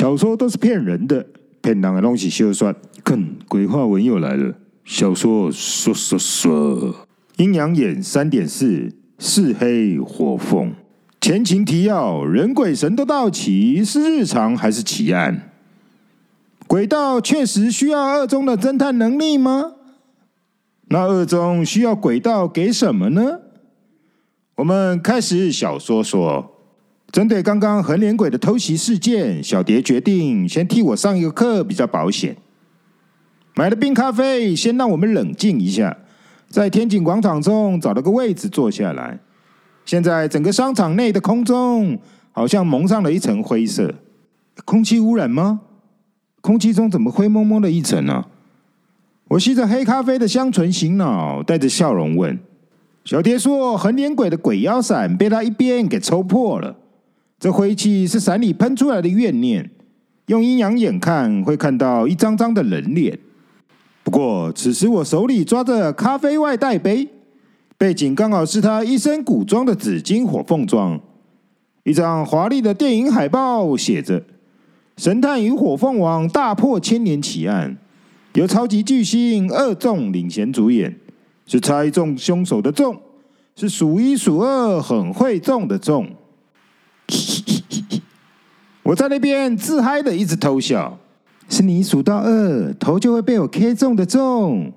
小说都是骗人的，骗人的东西休算。看，鬼话文又来了。小说说说说，阴阳眼三点四，是黑火凤。前情提要：人鬼神都到齐，是日常还是奇案？鬼道确实需要二中的侦探能力吗？那二中需要鬼道给什么呢？我们开始小说说。针对刚刚横脸鬼的偷袭事件，小蝶决定先替我上一个课，比较保险。买了冰咖啡，先让我们冷静一下，在天井广场中找了个位置坐下来。现在整个商场内的空中好像蒙上了一层灰色，空气污染吗？空气中怎么灰蒙蒙的一层呢、我吸着黑咖啡的香醇醒脑，带着笑容问小蝶说：“横脸鬼的鬼妖伞被他一边给抽破了。”这灰气是伞里喷出来的怨念，用阴阳眼看会看到一张张的人脸。不过此时我手里抓着咖啡外带杯，背景刚好是他一身古装的紫金火凤装，一张华丽的电影海报写着《神探与火凤王大破千年奇案》，由超级巨星二众领衔主演，是猜中凶手的众，是数一数二很会中的众。我在那边自嗨的一直偷笑，是你数到二头就会被我 K 中的中。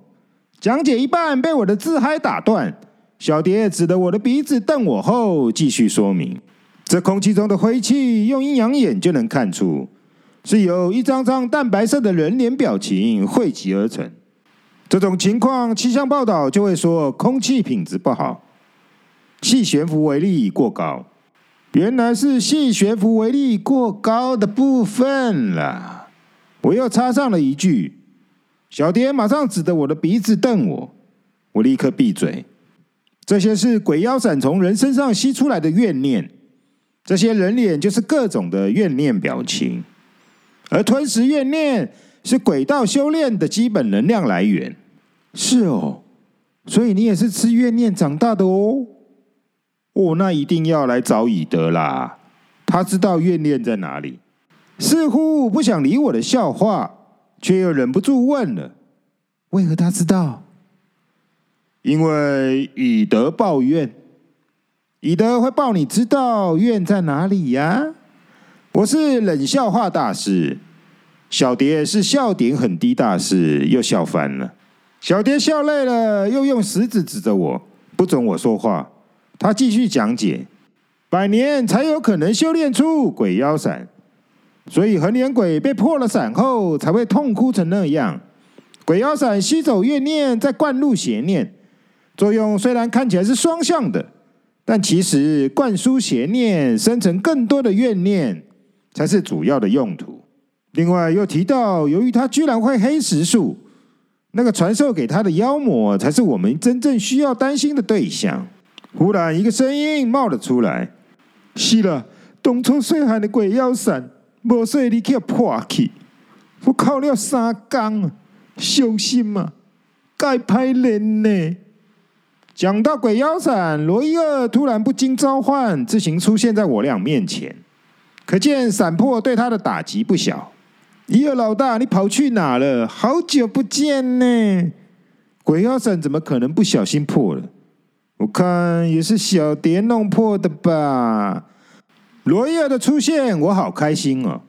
讲解一半被我的自嗨打断，小蝶指着我的鼻子瞪我后继续说明：这空气中的灰气用阴阳眼就能看出，是由一张张淡白色的人脸表情汇集而成。这种情况气象报道就会说空气品质不好，气悬浮微粒过高。原来是气悬浮威力过高的部分了。我又插上了一句，小蝶马上指着我的鼻子瞪我，我立刻闭嘴。这些是鬼妖伞从人身上吸出来的怨念，这些人脸就是各种的怨念表情，而吞噬怨念是轨道修炼的基本能量来源。是哦，所以你也是吃怨念长大的哦。哦，那一定要来找以德啦！他知道怨念在哪里，似乎不想理我的笑话，却又忍不住问了：为何他知道？因为以德报怨，以德会报你知道怨在哪里呀？我是冷笑话大师，小蝶是笑点很低大师，又笑翻了。小蝶笑累了，又用食指指着我，不准我说话。他继续讲解：百年才有可能修炼出鬼妖伞，所以恒年鬼被破了伞后才会痛哭成那样。鬼妖伞吸走怨念，再灌入邪念，作用虽然看起来是双向的，但其实灌输邪念，生成更多的怨念，才是主要的用途。另外又提到，由于他居然会黑石术，那个传授给他的妖魔，才是我们真正需要担心的对象。忽然，一个声音冒了出来：“是了，当初细汉的鬼妖伞，无说你去破去，我靠了三工，伤心嘛，该歹人呢。”讲到鬼妖伞，罗伊尔突然不经召唤，自行出现在我俩面前，可见伞破对他的打击不小。伊尔老大，你跑去哪了？好久不见呢！鬼妖伞怎么可能不小心破了？我看也是小蝶弄破的吧。罗伊尔的出现，我好开心哦。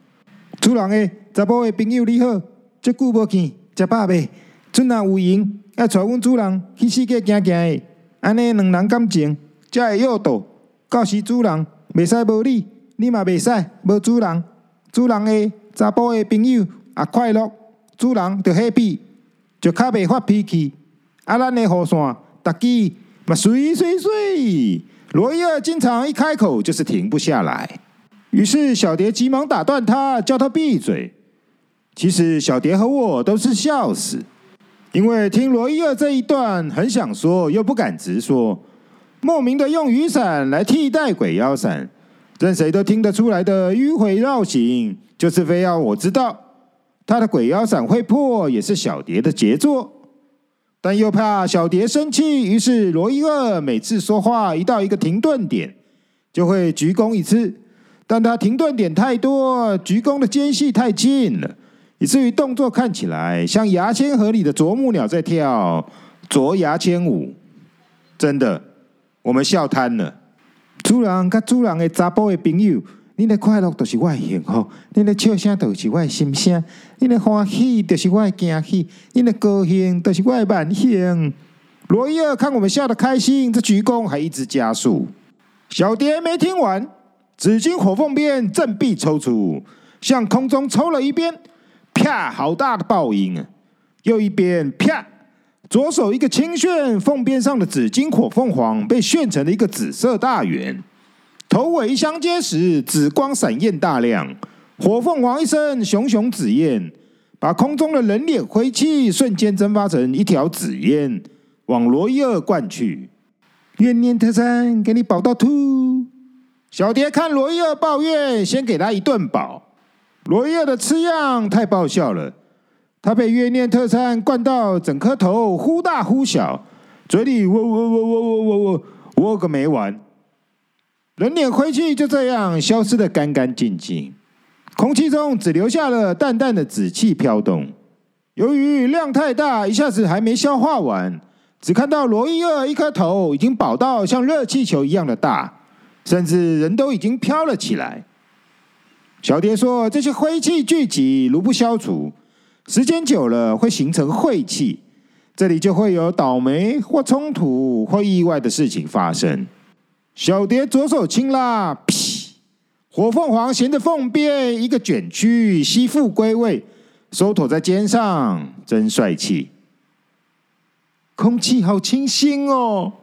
主人诶，查甫的朋友你好，这久无见，食饱未？阵若有闲，要带阮主人去世界行行的。安尼两人感情才会有道。到时主人袂使无你，你嘛袂使无主人。主人诶，查甫的朋友也快乐，主人就 happy，就较袂发脾气。啊，咱的雨伞，逐支。嘛，水水水！罗伊尔经常一开口就是停不下来，于是小蝶急忙打断他，叫他闭嘴。其实小蝶和我都是笑死，因为听罗伊尔这一段，很想说又不敢直说，莫名的用雨伞来替代鬼妖伞，任谁都听得出来的迂回绕行，就是非要我知道他的鬼妖伞会破，也是小蝶的杰作。但又怕小蝶生气，于是罗伊厄每次说话一到一个停顿点，就会鞠躬一次，但他停顿点太多，鞠躬的间隙太近了，以至于动作看起来像牙签盒里的啄木鸟在跳啄牙签舞。真的，我们笑瘫了。主人跟主人的查甫的朋友，你的快乐就是我的幸福，你的笑声就是我的心声，你的欢喜就是我的惊喜，你的高兴就是我的万幸。罗伊尔看我们笑得开心，这鞠躬还一直加速。小蝶没听完，紫金火凤鞭振臂抽出，向空中抽了一鞭，啪！好大的爆音啊！又一鞭，啪！左手一个轻旋，凤鞭上的紫金火凤凰被旋成了一个紫色大圆，头尾相接时，紫光闪焰大亮。火凤凰一声熊熊紫焰，把空中的人脸灰气瞬间蒸发成一条紫烟，往罗伊尔灌去。怨念特餐，给你饱到吐。小蝶看罗伊尔抱怨，先给他一顿饱。罗伊尔的吃样太爆笑了。他被怨念特餐灌到整颗头忽大忽小，嘴里喔喔喔喔喔喔喔，喔个没完。人脸灰气就这样消失得干干净净，空气中只留下了淡淡的紫气飘动。由于量太大，一下子还没消化完，只看到罗伊尔一颗头已经饱到像热气球一样的大，甚至人都已经飘了起来。小蝶说：“这些灰气聚集，如不消除。”时间久了会形成晦气，这里就会有倒霉或冲突或意外的事情发生。小蝶左手轻拉，劈！火凤凰衔着凤鞭，一个卷曲，吸附归位，收妥在肩上，真帅气。空气好清新哦，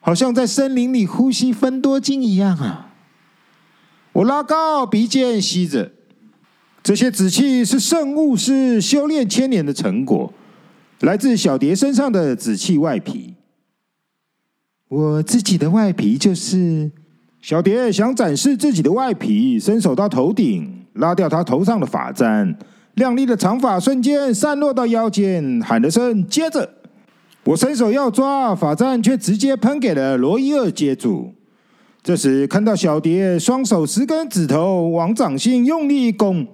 好像在森林里呼吸芬多精一样啊！我拉高鼻尖吸着。这些紫气是圣巫师修炼千年的成果，来自小蝶身上的紫气外皮。我自己的外皮就是小蝶想展示自己的外皮，伸手到头顶拉掉她头上的发簪，亮丽的长发瞬间散落到腰间，喊了声“接着”。我伸手要抓发簪，却直接喷给了罗伊尔接住。这时看到小蝶双手十根指头往掌心用力一拱。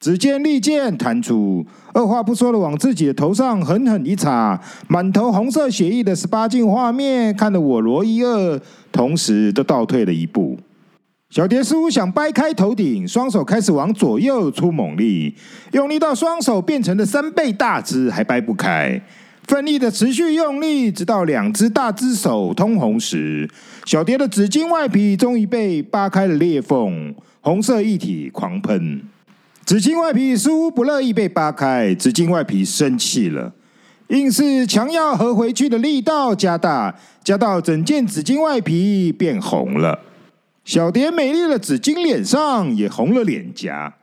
只见利剑弹出，二话不说的往自己的头上狠狠一插，满头红色血液的十八禁画面，看得我罗伊二同时都倒退了一步。小蝶似乎想掰开头顶，双手开始往左右出猛力，用力到双手变成了三倍大只，还掰不开，奋力的持续用力，直到两只大只手通红时，小蝶的纸巾外皮终于被扒开了裂缝，红色液体狂喷。紫金外皮似乎不乐意被扒开，紫金外皮生气了，硬是强要合回去的力道加大，加到整件紫金外皮变红了。小蝶美丽的紫金脸上也红了脸颊。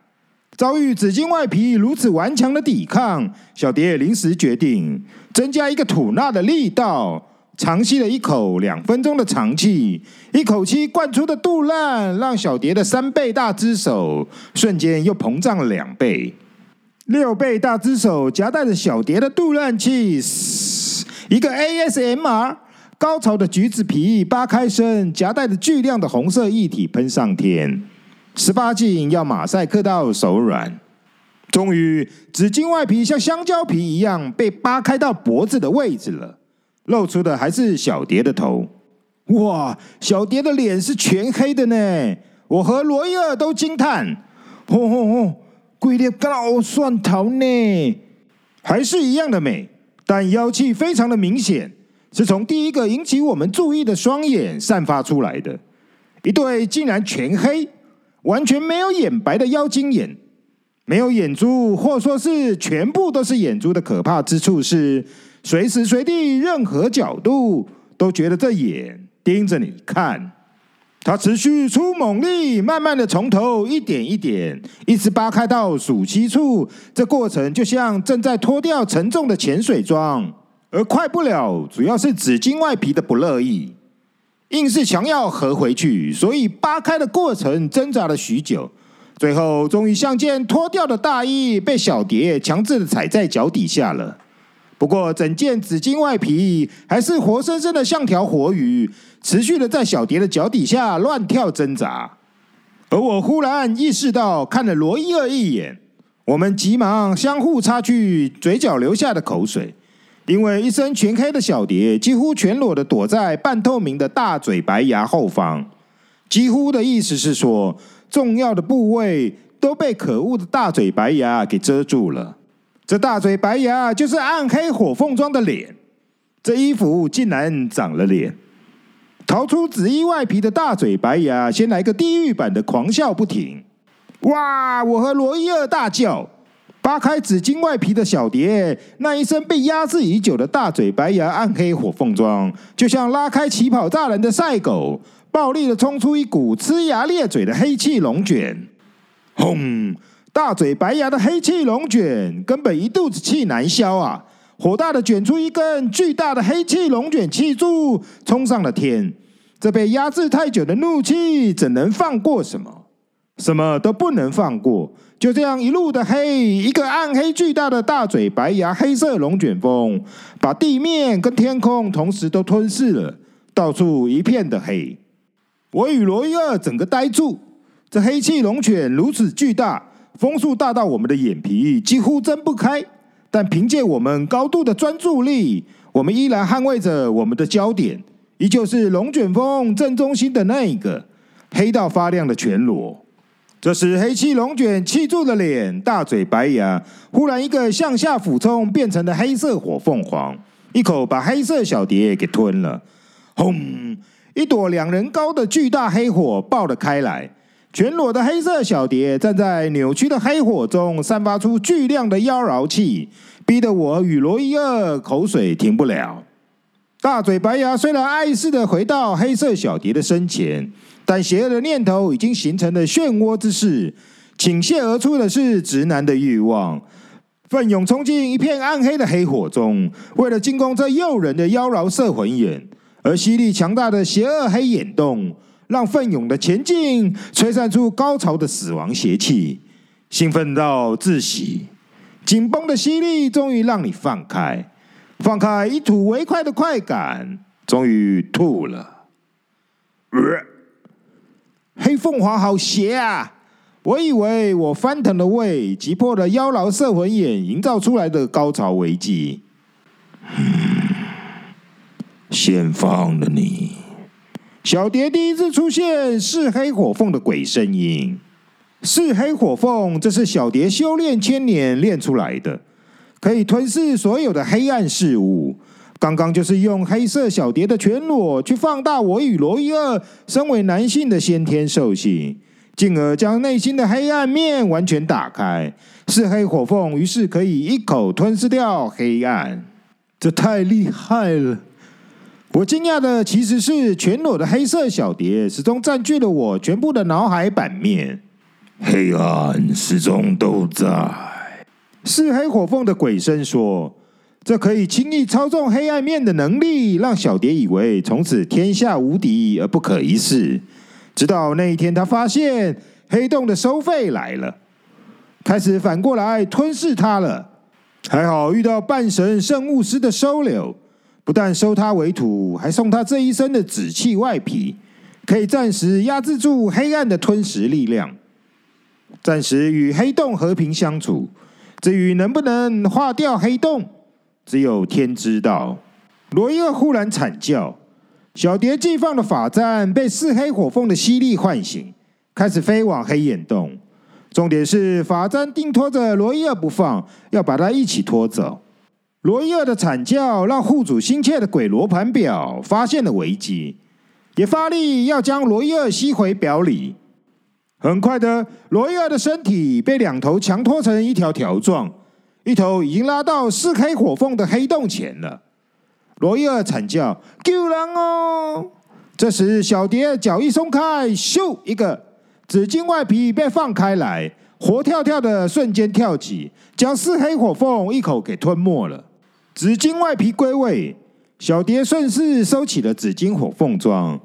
遭遇紫金外皮如此顽强的抵抗，小蝶临时决定增加一个吐纳的力道。长吸了一口两分钟的长气，一口气灌出的肚腩，让小蝶的三倍大只手瞬间又膨胀了两倍。六倍大只手夹带着小蝶的肚腩气，一个 ASMR 高潮的橘子皮扒开身，夹带着巨量的红色液体喷上天。十八禁要马赛克到手软。终于，紫金外皮像香蕉皮一样被扒开到脖子的位置了。露出的还是小蝶的头，哇！小蝶的脸是全黑的呢，我和罗伊尔都惊叹：吼吼吼，龟裂高蒜头呢，还是一样的美，但妖气非常的明显，是从第一个引起我们注意的双眼散发出来的，一对竟然全黑，完全没有眼白的妖精眼，没有眼珠，或说是全部都是眼珠的可怕之处是。随时随地，任何角度都觉得这眼盯着你看。他持续出猛力，慢慢的从头一点一点，一直扒开到鼠蹊处。这过程就像正在脱掉沉重的潜水装，而快不了，主要是纸巾外皮的不乐意，硬是想要合回去，所以扒开的过程挣扎了许久，最后终于像件脱掉的大衣，被小蝶强制的踩在脚底下了。不过，整件紫金外皮还是活生生的，像条活鱼，持续的在小蝶的脚底下乱跳挣扎。而我忽然意识到，看了罗伊尔一眼，我们急忙相互擦去嘴角流下的口水，因为一身全黑的小蝶几乎全裸的躲在半透明的大嘴白牙后方。几乎的意思是说，重要的部位都被可恶的大嘴白牙给遮住了。这大嘴白牙就是暗黑火凤装的脸，这衣服竟然长了脸。逃出紫衣外皮的大嘴白牙，先来个地狱版的狂笑不停。哇！我和罗伊尔大叫，扒开紫金外皮的小蝶，那一身被压制已久的大嘴白牙暗黑火凤装，就像拉开起跑栅栏的赛狗，暴力的冲出一股呲牙咧嘴的黑气龙卷。轰！大嘴白牙的黑气龙卷根本一肚子气难消啊！火大的卷出一根巨大的黑气龙卷气柱，冲上了天。这被压制太久的怒气，怎能放过什么？什么都不能放过。就这样一路的黑，一个暗黑巨大的大嘴白牙黑色龙卷风，把地面跟天空同时都吞噬了，到处一片的黑。我与罗伊尔整个呆住。这黑气龙卷如此巨大，风速大到我们的眼皮几乎睁不开。但凭借我们高度的专注力，我们依然捍卫着我们的焦点，依旧是龙卷风正中心的那一个黑到发亮的全裸。这时，黑气龙卷气住了脸，大嘴白牙忽然一个向下俯冲，变成了黑色火凤凰，一口把黑色小蝶给吞了。轰！一朵两人高的巨大黑火爆了开来。全裸的黑色小蝶站在扭曲的黑火中，散发出巨量的妖娆气，逼得我与罗伊尔口水停不了。大嘴白牙虽然碍事的回到黑色小蝶的身前，但邪恶的念头已经形成了漩涡之势，倾泻而出的是直男的欲望，奋勇冲进一片暗黑的黑火中，为了进攻这诱人的妖娆摄魂眼，而吸力强大的邪恶黑眼洞。让奋勇的前进吹散出高潮的死亡邪气，兴奋到窒息，紧绷的吸力终于让你放开，放开一吐为快的快感，终于吐了。呃、黑凤凰好邪啊！我以为我翻腾的胃击破了妖娆摄魂眼营造出来的高潮危机，嗯，先放了你。小蝶第一次出现是黑火凤的鬼声音，是黑火凤，这是小蝶修炼千年练出来的，可以吞噬所有的黑暗事物。刚刚就是用黑色小蝶的全裸去放大我与罗伊二身为男性的先天兽性，进而将内心的黑暗面完全打开。是黑火凤，于是可以一口吞噬掉黑暗，这太厉害了。我惊讶的其实是全裸的黑色小蝶始终占据了我全部的脑海版面，黑暗始终都在。是黑火凤的鬼声说：“这可以轻易操纵黑暗面的能力，让小蝶以为从此天下无敌而不可一世。直到那一天，他发现黑洞的收费来了，开始反过来吞噬他了。还好遇到半神圣巫师的收留。”不但收他为徒，还送他这一身的紫气外皮，可以暂时压制住黑暗的吞噬力量，暂时与黑洞和平相处。至于能不能化掉黑洞，只有天知道。罗伊尔忽然惨叫，小蝶寄放的法簪被四黑火凤的吸力唤醒，开始飞往黑眼洞。重点是法簪定拖着罗伊尔不放，要把他一起拖走。罗伊尔的惨叫让护主心切的鬼罗盘表发现了危机，也发力要将罗伊尔吸回表里。很快的，罗伊尔的身体被两头强拖成一条条状，一头已经拉到四黑火凤的黑洞前了。罗伊尔惨叫：“救人哦！”这时，小蝶脚一松开，咻，一个紫金外皮被放开来，活跳跳的瞬间跳起，将四黑火凤一口给吞没了。紫金外皮归位，小蝶顺势收起了紫金火凤装，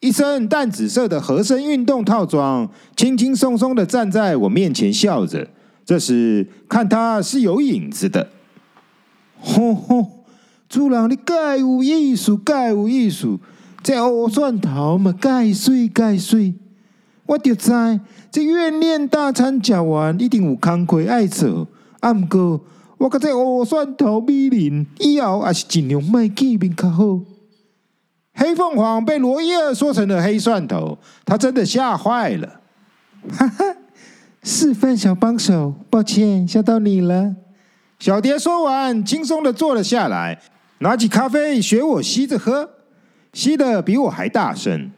一身淡紫色的合身运动套装，轻轻松松的站在我面前笑着。这时看他是有影子的，吼吼！主人你介有意思，介有意思，这乌蒜头嘛，介碎介碎。我就知这怨念大餐吃完，一定有工课爱做。啊，毋过我甲这乌蒜头米林以后还是尽量卖见面较好。黑凤凰被罗伊尔说成了黑蒜头，他真的吓坏了。哈哈，示范小帮手，抱歉吓到你了。小蝶说完，轻松的坐了下来，拿起咖啡学我吸着喝，吸的比我还大声，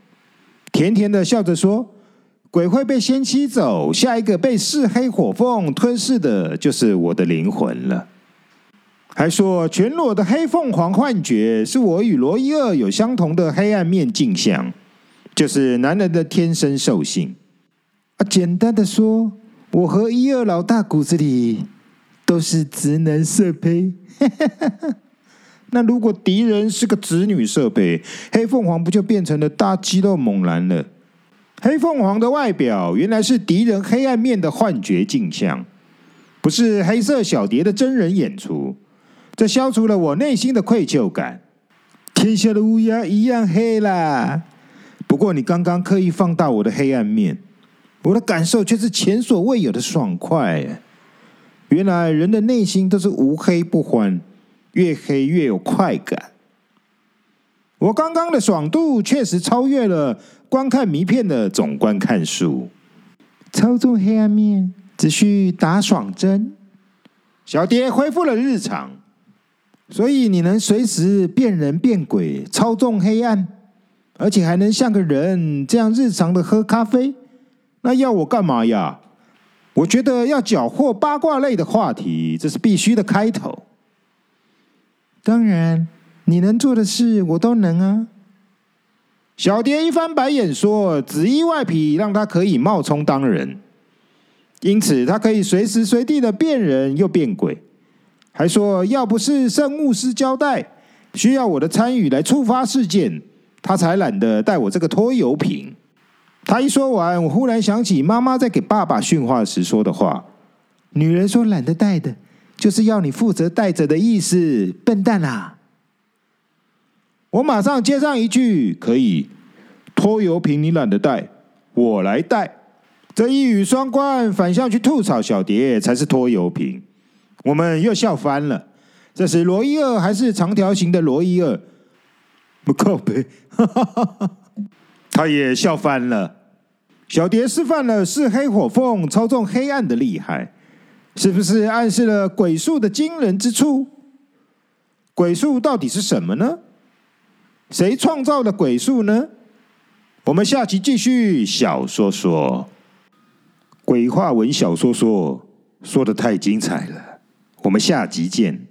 甜甜的笑着说：“鬼会被先吸走，下一个被噬黑火凤吞噬的就是我的灵魂了。”还说全裸的黑凤凰幻觉是我与罗伊尔有相同的黑暗面镜像，就是男人的天生兽性。啊，简单的说，我和伊尔老大骨子里都是直男色胚。那如果敌人是个直女色胚，黑凤凰不就变成了大肌肉猛男了？黑凤凰的外表原来是敌人黑暗面的幻觉镜像，不是黑色小蝶的真人演出。这消除了我内心的愧疚感。天下的乌鸦一样黑啦。不过你刚刚刻意放大我的黑暗面，我的感受却是前所未有的爽快。原来人的内心都是无黑不欢，越黑越有快感。我刚刚的爽度确实超越了观看迷片的总观看数。操纵黑暗面，只需打爽针。小蝶恢复了日常。所以你能随时变人变鬼，操纵黑暗，而且还能像个人这样日常的喝咖啡，那要我干嘛呀？我觉得要缴获八卦类的话题，这是必须的开头。当然，你能做的事我都能啊。小蝶一翻白眼说：“紫衣外皮让他可以冒充当人，因此他可以随时随地的变人又变鬼。”还说，要不是圣牧师交代需要我的参与来触发事件，他才懒得带我这个拖油瓶。他一说完，我忽然想起妈妈在给爸爸训话时说的话：“女人说懒得带的，就是要你负责带着的意思，笨蛋啊！”我马上接上一句：“可以，拖油瓶你懒得带，我来带。”这一语双关，反向去吐槽小蝶才是拖油瓶。我们又笑翻了。这时，罗伊尔还是长条形的罗伊尔，不靠北，他也笑翻了。小蝶示范了是黑火凤操纵黑暗的厉害，是不是暗示了鬼术的惊人之处？鬼术到底是什么呢？谁创造了鬼术呢？我们下集继续小说说鬼话文小说说，说的太精彩了。我们下集见。